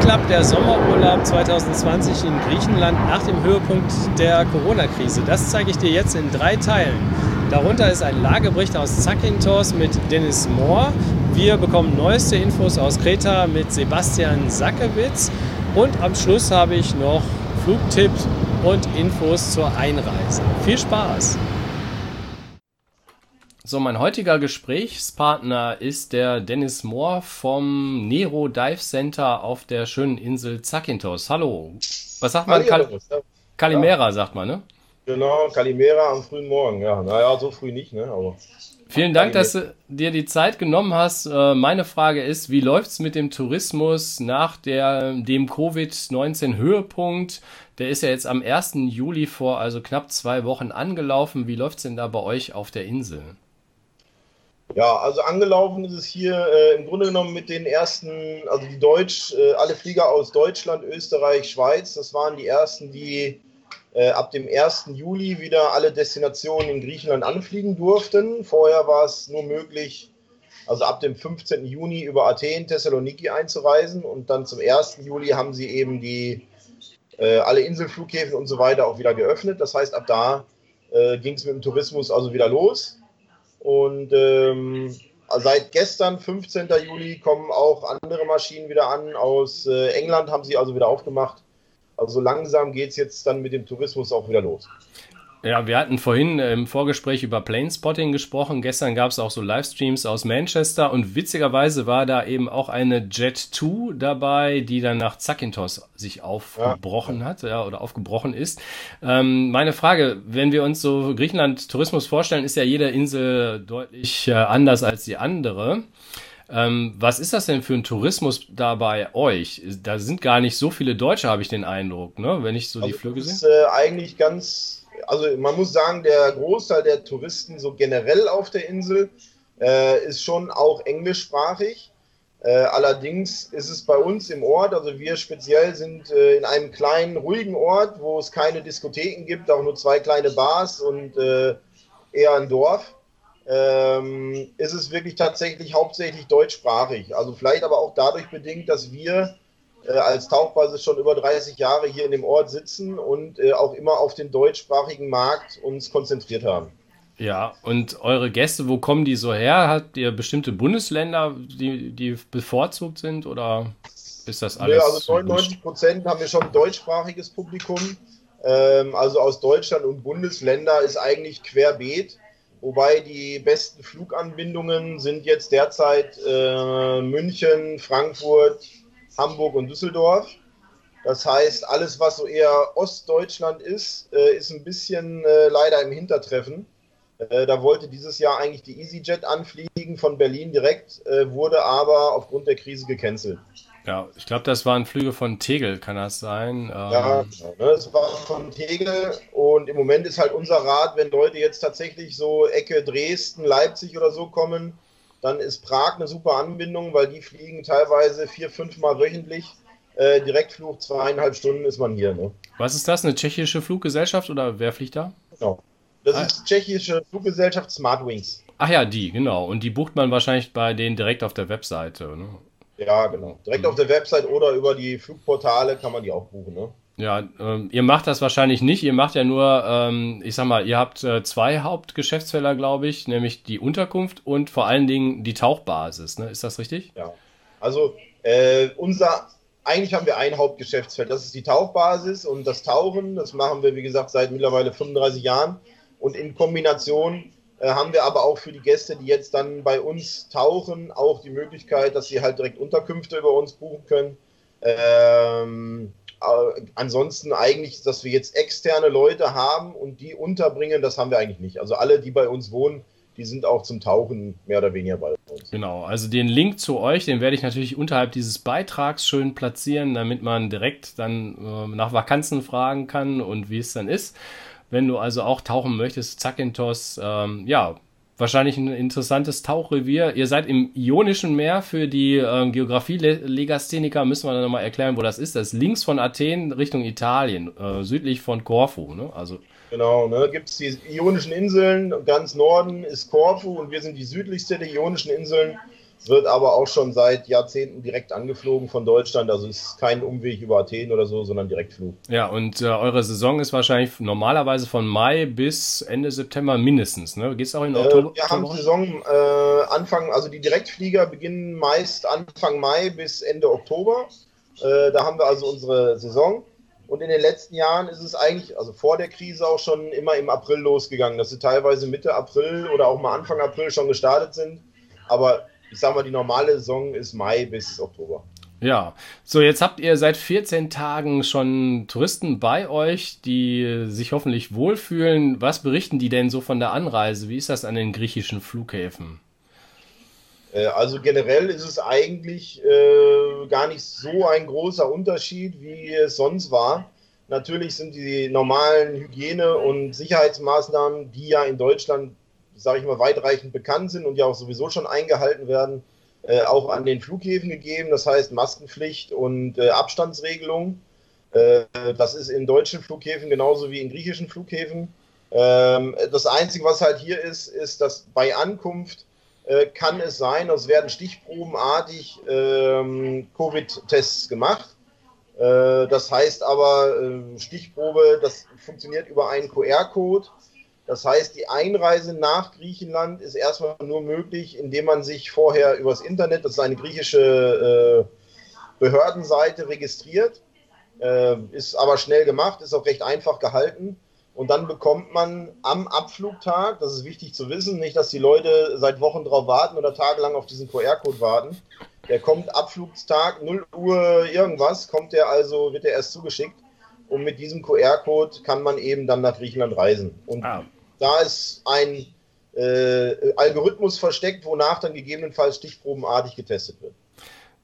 klappt der Sommerurlaub 2020 in Griechenland nach dem Höhepunkt der Corona-Krise? Das zeige ich dir jetzt in drei Teilen. Darunter ist ein Lagebericht aus Zakynthos mit Dennis Mohr. Wir bekommen neueste Infos aus Kreta mit Sebastian Sackewitz. Und am Schluss habe ich noch Flugtipps und Infos zur Einreise. Viel Spaß! So, mein heutiger Gesprächspartner ist der Dennis Mohr vom Nero Dive Center auf der schönen Insel Zakynthos. Hallo. Was sagt man? Kal Kalimera ja. sagt man, ne? Genau, Kalimera am frühen Morgen. Ja, naja, so früh nicht, ne? Aber Vielen Dank, dass du dir die Zeit genommen hast. Äh, meine Frage ist, wie läuft es mit dem Tourismus nach der, dem Covid-19-Höhepunkt? Der ist ja jetzt am 1. Juli vor, also knapp zwei Wochen angelaufen. Wie läuft es denn da bei euch auf der Insel? Ja, also angelaufen ist es hier äh, im Grunde genommen mit den ersten, also die Deutsch, äh, alle Flieger aus Deutschland, Österreich, Schweiz, das waren die ersten, die äh, ab dem 1. Juli wieder alle Destinationen in Griechenland anfliegen durften. Vorher war es nur möglich, also ab dem 15. Juni über Athen, Thessaloniki einzureisen und dann zum 1. Juli haben sie eben die äh, alle Inselflughäfen und so weiter auch wieder geöffnet. Das heißt, ab da äh, ging es mit dem Tourismus also wieder los. Und ähm, seit gestern, 15. Juli, kommen auch andere Maschinen wieder an. Aus äh, England haben sie also wieder aufgemacht. Also langsam geht es jetzt dann mit dem Tourismus auch wieder los. Ja, wir hatten vorhin im Vorgespräch über Planespotting gesprochen. Gestern gab es auch so Livestreams aus Manchester und witzigerweise war da eben auch eine Jet 2 dabei, die dann nach Zakynthos sich aufgebrochen ja. hat ja, oder aufgebrochen ist. Ähm, meine Frage, wenn wir uns so Griechenland Tourismus vorstellen, ist ja jede Insel deutlich äh, anders als die andere. Ähm, was ist das denn für ein Tourismus da bei euch? Da sind gar nicht so viele Deutsche, habe ich den Eindruck, ne? wenn ich so also die Flüge sehe. Das ist äh, eigentlich ganz also man muss sagen, der Großteil der Touristen so generell auf der Insel äh, ist schon auch englischsprachig. Äh, allerdings ist es bei uns im Ort, also wir speziell sind äh, in einem kleinen, ruhigen Ort, wo es keine Diskotheken gibt, auch nur zwei kleine Bars und äh, eher ein Dorf. Ähm, ist es wirklich tatsächlich hauptsächlich deutschsprachig. Also vielleicht aber auch dadurch bedingt, dass wir äh, als Tauchbasis schon über 30 Jahre hier in dem Ort sitzen und äh, auch immer auf den deutschsprachigen Markt uns konzentriert haben. Ja, und eure Gäste, wo kommen die so her? Habt ihr bestimmte Bundesländer, die, die bevorzugt sind oder ist das alles? Ja, also 99 Prozent haben wir schon deutschsprachiges Publikum. Ähm, also aus Deutschland und Bundesländer ist eigentlich querbeet. Wobei die besten Fluganbindungen sind jetzt derzeit äh, München, Frankfurt, Hamburg und Düsseldorf. Das heißt, alles, was so eher Ostdeutschland ist, äh, ist ein bisschen äh, leider im Hintertreffen. Äh, da wollte dieses Jahr eigentlich die EasyJet anfliegen von Berlin direkt, äh, wurde aber aufgrund der Krise gecancelt. Ja, ich glaube, das waren Flüge von Tegel, kann das sein? Ähm ja, genau, ne, das war von Tegel und im Moment ist halt unser Rat, wenn Leute jetzt tatsächlich so Ecke Dresden, Leipzig oder so kommen, dann ist Prag eine super Anbindung, weil die fliegen teilweise vier, fünf Mal wöchentlich. Äh, Direktflug, zweieinhalb Stunden ist man hier. Ne? Was ist das? Eine tschechische Fluggesellschaft oder wer fliegt da? Genau. Das ah. ist tschechische Fluggesellschaft Smartwings. Ach ja, die, genau. Und die bucht man wahrscheinlich bei denen direkt auf der Webseite. Ne? Ja, genau. Direkt mhm. auf der Website oder über die Flugportale kann man die auch buchen. Ne? Ja, ähm, ihr macht das wahrscheinlich nicht. Ihr macht ja nur, ähm, ich sag mal, ihr habt äh, zwei Hauptgeschäftsfelder, glaube ich, nämlich die Unterkunft und vor allen Dingen die Tauchbasis. Ne? Ist das richtig? Ja. Also äh, unser, eigentlich haben wir ein Hauptgeschäftsfeld. Das ist die Tauchbasis und das Tauchen. Das machen wir, wie gesagt, seit mittlerweile 35 Jahren. Und in Kombination äh, haben wir aber auch für die Gäste, die jetzt dann bei uns tauchen, auch die Möglichkeit, dass sie halt direkt Unterkünfte über uns buchen können. Ähm, äh, ansonsten eigentlich, dass wir jetzt externe Leute haben und die unterbringen, das haben wir eigentlich nicht. Also alle, die bei uns wohnen, die sind auch zum Tauchen mehr oder weniger bei uns. Genau, also den Link zu euch, den werde ich natürlich unterhalb dieses Beitrags schön platzieren, damit man direkt dann äh, nach Vakanzen fragen kann und wie es dann ist. Wenn du also auch tauchen möchtest, Zakynthos, ähm, ja, wahrscheinlich ein interessantes Tauchrevier. Ihr seid im Ionischen Meer für die äh, Geografie-Legastheniker, müssen wir dann nochmal erklären, wo das ist. Das ist links von Athen Richtung Italien, äh, südlich von Korfu. Ne? Also, genau, ne? gibt es die Ionischen Inseln, ganz Norden ist Korfu und wir sind die südlichste der Ionischen Inseln wird aber auch schon seit Jahrzehnten direkt angeflogen von Deutschland. Also es ist kein Umweg über Athen oder so, sondern Direktflug. Ja, und äh, eure Saison ist wahrscheinlich normalerweise von Mai bis Ende September mindestens. Ne? Geht es auch in Oktober? Äh, wir haben Saison äh, Anfang, also die Direktflieger beginnen meist Anfang Mai bis Ende Oktober. Äh, da haben wir also unsere Saison. Und in den letzten Jahren ist es eigentlich, also vor der Krise auch schon immer im April losgegangen, dass sie teilweise Mitte April oder auch mal Anfang April schon gestartet sind. Aber ich sag mal, die normale Saison ist Mai bis Oktober. Ja, so jetzt habt ihr seit 14 Tagen schon Touristen bei euch, die sich hoffentlich wohlfühlen. Was berichten die denn so von der Anreise? Wie ist das an den griechischen Flughäfen? Äh, also generell ist es eigentlich äh, gar nicht so ein großer Unterschied, wie es sonst war. Natürlich sind die normalen Hygiene- und Sicherheitsmaßnahmen, die ja in Deutschland sage ich mal, weitreichend bekannt sind und ja auch sowieso schon eingehalten werden, äh, auch an den Flughäfen gegeben. Das heißt Maskenpflicht und äh, Abstandsregelung. Äh, das ist in deutschen Flughäfen genauso wie in griechischen Flughäfen. Ähm, das Einzige, was halt hier ist, ist, dass bei Ankunft äh, kann es sein, es werden stichprobenartig ähm, Covid-Tests gemacht. Äh, das heißt aber, äh, Stichprobe, das funktioniert über einen QR-Code das heißt, die Einreise nach Griechenland ist erstmal nur möglich, indem man sich vorher übers Internet, das ist eine griechische äh, Behördenseite, registriert. Äh, ist aber schnell gemacht, ist auch recht einfach gehalten. Und dann bekommt man am Abflugtag, das ist wichtig zu wissen, nicht, dass die Leute seit Wochen drauf warten oder tagelang auf diesen QR-Code warten. Der kommt Abflugstag, 0 Uhr irgendwas, kommt der also, wird der erst zugeschickt. Und mit diesem QR-Code kann man eben dann nach Griechenland reisen. Und ah. Da ist ein äh, Algorithmus versteckt, wonach dann gegebenenfalls stichprobenartig getestet wird.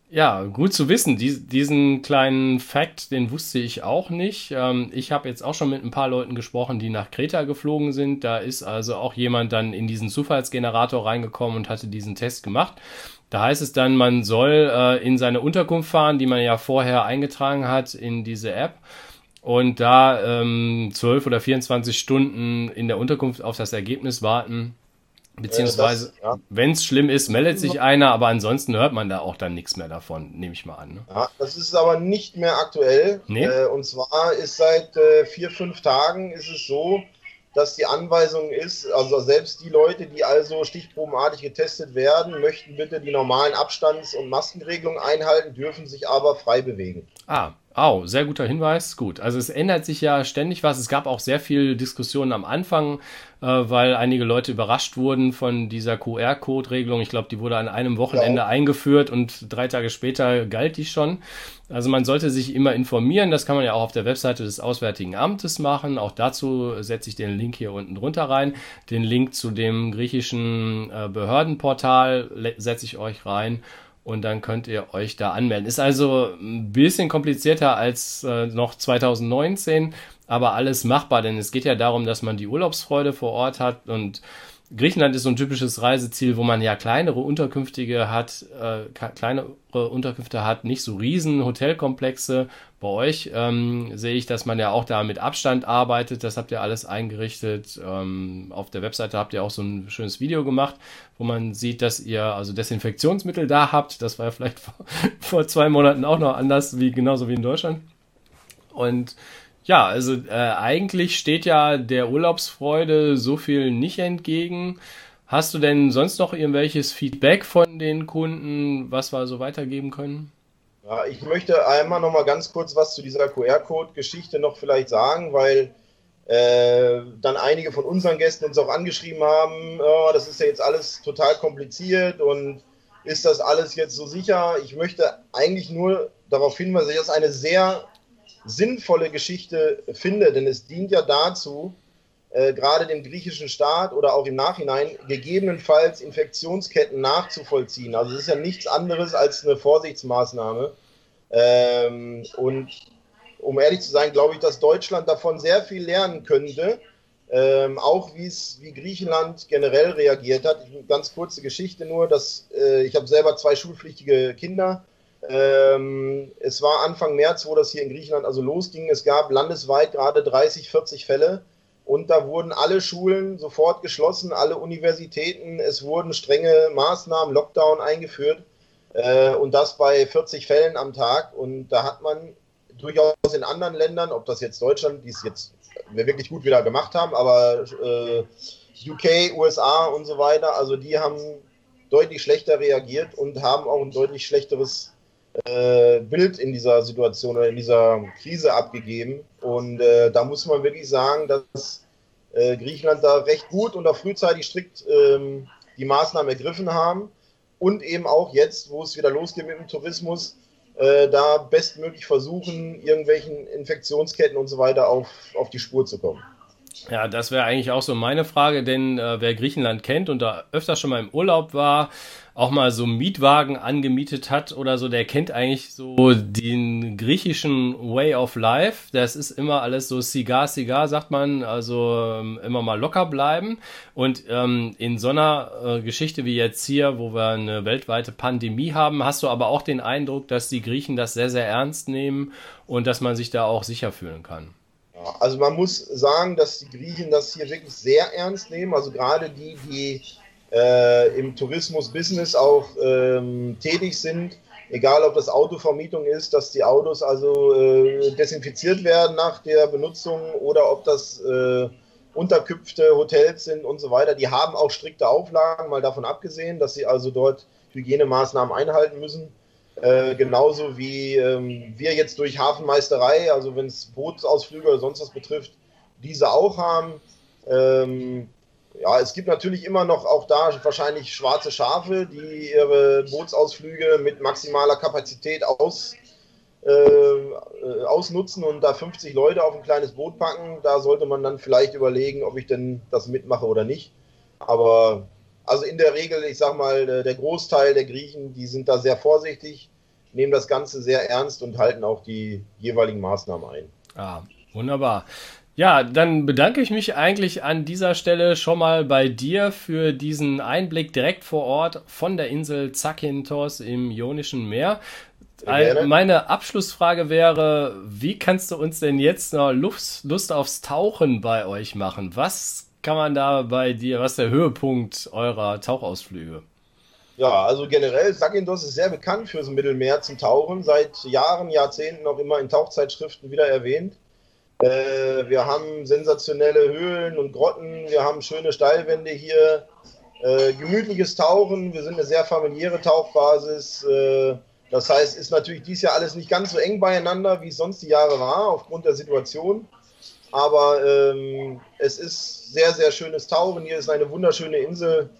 Ja, gut zu wissen. Dies, diesen kleinen Fact, den wusste ich auch nicht. Ähm, ich habe jetzt auch schon mit ein paar Leuten gesprochen, die nach Kreta geflogen sind. Da ist also auch jemand dann in diesen Zufallsgenerator reingekommen und hatte diesen Test gemacht. Da heißt es dann, man soll äh, in seine Unterkunft fahren, die man ja vorher eingetragen hat in diese App und da ähm, 12 oder 24 Stunden in der Unterkunft auf das Ergebnis warten. Beziehungsweise, ja. wenn es schlimm ist, meldet sich einer, aber ansonsten hört man da auch dann nichts mehr davon, nehme ich mal an. Ne? Ja, das ist aber nicht mehr aktuell. Nee? Äh, und zwar ist seit äh, vier, fünf Tagen ist es so, dass die Anweisung ist, also selbst die Leute, die also stichprobenartig getestet werden, möchten bitte die normalen Abstands- und Maskenregelungen einhalten, dürfen sich aber frei bewegen. Ah, Oh, sehr guter Hinweis. Gut. Also es ändert sich ja ständig was. Es gab auch sehr viel Diskussionen am Anfang, äh, weil einige Leute überrascht wurden von dieser QR-Code-Regelung. Ich glaube, die wurde an einem Wochenende ja. eingeführt und drei Tage später galt die schon. Also man sollte sich immer informieren. Das kann man ja auch auf der Webseite des Auswärtigen Amtes machen. Auch dazu setze ich den Link hier unten drunter rein. Den Link zu dem griechischen äh, Behördenportal setze ich euch rein und dann könnt ihr euch da anmelden. Ist also ein bisschen komplizierter als äh, noch 2019, aber alles machbar, denn es geht ja darum, dass man die Urlaubsfreude vor Ort hat und Griechenland ist so ein typisches Reiseziel, wo man ja kleinere Unterkünfte hat, äh, kleinere Unterkünfte hat, nicht so riesen Hotelkomplexe. Bei euch ähm, sehe ich, dass man ja auch da mit Abstand arbeitet. Das habt ihr alles eingerichtet. Ähm, auf der Webseite habt ihr auch so ein schönes Video gemacht, wo man sieht, dass ihr also Desinfektionsmittel da habt. Das war ja vielleicht vor, vor zwei Monaten auch noch anders, wie genauso wie in Deutschland. Und ja, also äh, eigentlich steht ja der Urlaubsfreude so viel nicht entgegen. Hast du denn sonst noch irgendwelches Feedback von den Kunden, was wir so weitergeben können? Ja, ich möchte einmal noch mal ganz kurz was zu dieser QR-Code-Geschichte noch vielleicht sagen, weil äh, dann einige von unseren Gästen uns auch angeschrieben haben, oh, das ist ja jetzt alles total kompliziert und ist das alles jetzt so sicher? Ich möchte eigentlich nur darauf hinweisen, dass das eine sehr sinnvolle Geschichte finde, denn es dient ja dazu, äh, gerade dem griechischen Staat oder auch im Nachhinein gegebenenfalls Infektionsketten nachzuvollziehen. Also es ist ja nichts anderes als eine Vorsichtsmaßnahme. Ähm, und um ehrlich zu sein, glaube ich, dass Deutschland davon sehr viel lernen könnte, ähm, auch wie Griechenland generell reagiert hat. Ganz kurze Geschichte nur, dass äh, ich habe selber zwei schulpflichtige Kinder ähm, es war Anfang März, wo das hier in Griechenland also losging. Es gab landesweit gerade 30, 40 Fälle. Und da wurden alle Schulen sofort geschlossen, alle Universitäten, es wurden strenge Maßnahmen, Lockdown eingeführt äh, und das bei 40 Fällen am Tag. Und da hat man durchaus in anderen Ländern, ob das jetzt Deutschland, die es jetzt wir wirklich gut wieder gemacht haben, aber äh, UK, USA und so weiter, also die haben deutlich schlechter reagiert und haben auch ein deutlich schlechteres äh, Bild in dieser Situation oder in dieser Krise abgegeben. Und äh, da muss man wirklich sagen, dass äh, Griechenland da recht gut und auch frühzeitig strikt ähm, die Maßnahmen ergriffen haben und eben auch jetzt, wo es wieder losgeht mit dem Tourismus, äh, da bestmöglich versuchen, irgendwelchen Infektionsketten und so weiter auf, auf die Spur zu kommen. Ja, das wäre eigentlich auch so meine Frage, denn äh, wer Griechenland kennt und da öfter schon mal im Urlaub war, auch mal so Mietwagen angemietet hat oder so, der kennt eigentlich so den griechischen Way of Life. Das ist immer alles so Cigar, Cigar, sagt man, also ähm, immer mal locker bleiben. Und ähm, in so einer äh, Geschichte wie jetzt hier, wo wir eine weltweite Pandemie haben, hast du aber auch den Eindruck, dass die Griechen das sehr, sehr ernst nehmen und dass man sich da auch sicher fühlen kann. Also man muss sagen, dass die Griechen das hier wirklich sehr ernst nehmen. Also gerade die, die äh, im Tourismus-Business auch ähm, tätig sind, egal ob das Autovermietung ist, dass die Autos also äh, desinfiziert werden nach der Benutzung oder ob das äh, Unterkünfte, Hotels sind und so weiter. Die haben auch strikte Auflagen, mal davon abgesehen, dass sie also dort Hygienemaßnahmen einhalten müssen. Äh, genauso wie ähm, wir jetzt durch Hafenmeisterei, also wenn es Bootsausflüge oder sonst was betrifft, diese auch haben. Ähm, ja, es gibt natürlich immer noch auch da wahrscheinlich schwarze Schafe, die ihre Bootsausflüge mit maximaler Kapazität aus, äh, äh ausnutzen und da 50 Leute auf ein kleines Boot packen. Da sollte man dann vielleicht überlegen, ob ich denn das mitmache oder nicht. Aber also in der Regel, ich sag mal, äh, der Großteil der Griechen, die sind da sehr vorsichtig, nehmen das Ganze sehr ernst und halten auch die jeweiligen Maßnahmen ein. Ah, wunderbar. Ja, dann bedanke ich mich eigentlich an dieser Stelle schon mal bei dir für diesen Einblick direkt vor Ort von der Insel Zakynthos im Ionischen Meer. Meine Abschlussfrage wäre, wie kannst du uns denn jetzt noch Lust, Lust aufs Tauchen bei euch machen? Was kann man da bei dir, was ist der Höhepunkt eurer Tauchausflüge? Ja, also generell, Sagindos ist sehr bekannt fürs Mittelmeer zum Tauchen, seit Jahren, Jahrzehnten auch immer in Tauchzeitschriften wieder erwähnt. Äh, wir haben sensationelle Höhlen und Grotten, wir haben schöne Steilwände hier, äh, gemütliches Tauchen, wir sind eine sehr familiäre Tauchbasis. Äh, das heißt, ist natürlich dieses Jahr alles nicht ganz so eng beieinander, wie es sonst die Jahre war, aufgrund der Situation. Aber ähm, es ist sehr, sehr schönes Tauchen. Hier ist eine wunderschöne Insel.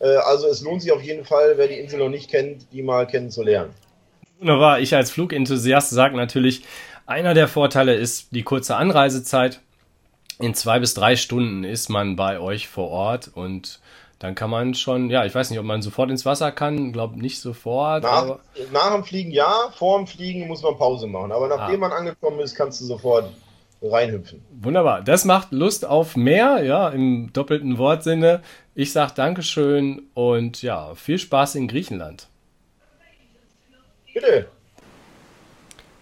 Äh, also es lohnt sich auf jeden Fall, wer die Insel noch nicht kennt, die mal kennenzulernen. Wunderbar. Ich als Flugenthusiast sage natürlich, einer der Vorteile ist die kurze Anreisezeit. In zwei bis drei Stunden ist man bei euch vor Ort und dann kann man schon, ja, ich weiß nicht, ob man sofort ins Wasser kann, glaube nicht sofort. Nach, nach, dem Fliegen ja, vor dem Fliegen muss man Pause machen. Aber nachdem ah. man angekommen ist, kannst du sofort reinhüpfen. Wunderbar. Das macht Lust auf mehr, ja, im doppelten Wortsinne. Ich sage Dankeschön und ja, viel Spaß in Griechenland. Bitte.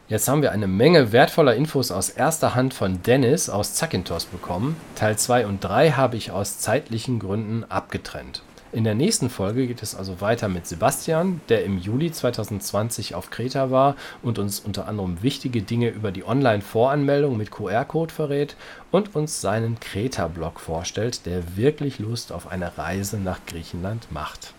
Jetzt haben wir eine Menge wertvoller Infos aus erster Hand von Dennis aus Zakynthos bekommen. Teil 2 und 3 habe ich aus zeitlichen Gründen abgetrennt. In der nächsten Folge geht es also weiter mit Sebastian, der im Juli 2020 auf Kreta war und uns unter anderem wichtige Dinge über die Online-Voranmeldung mit QR-Code verrät und uns seinen Kreta-Blog vorstellt, der wirklich Lust auf eine Reise nach Griechenland macht.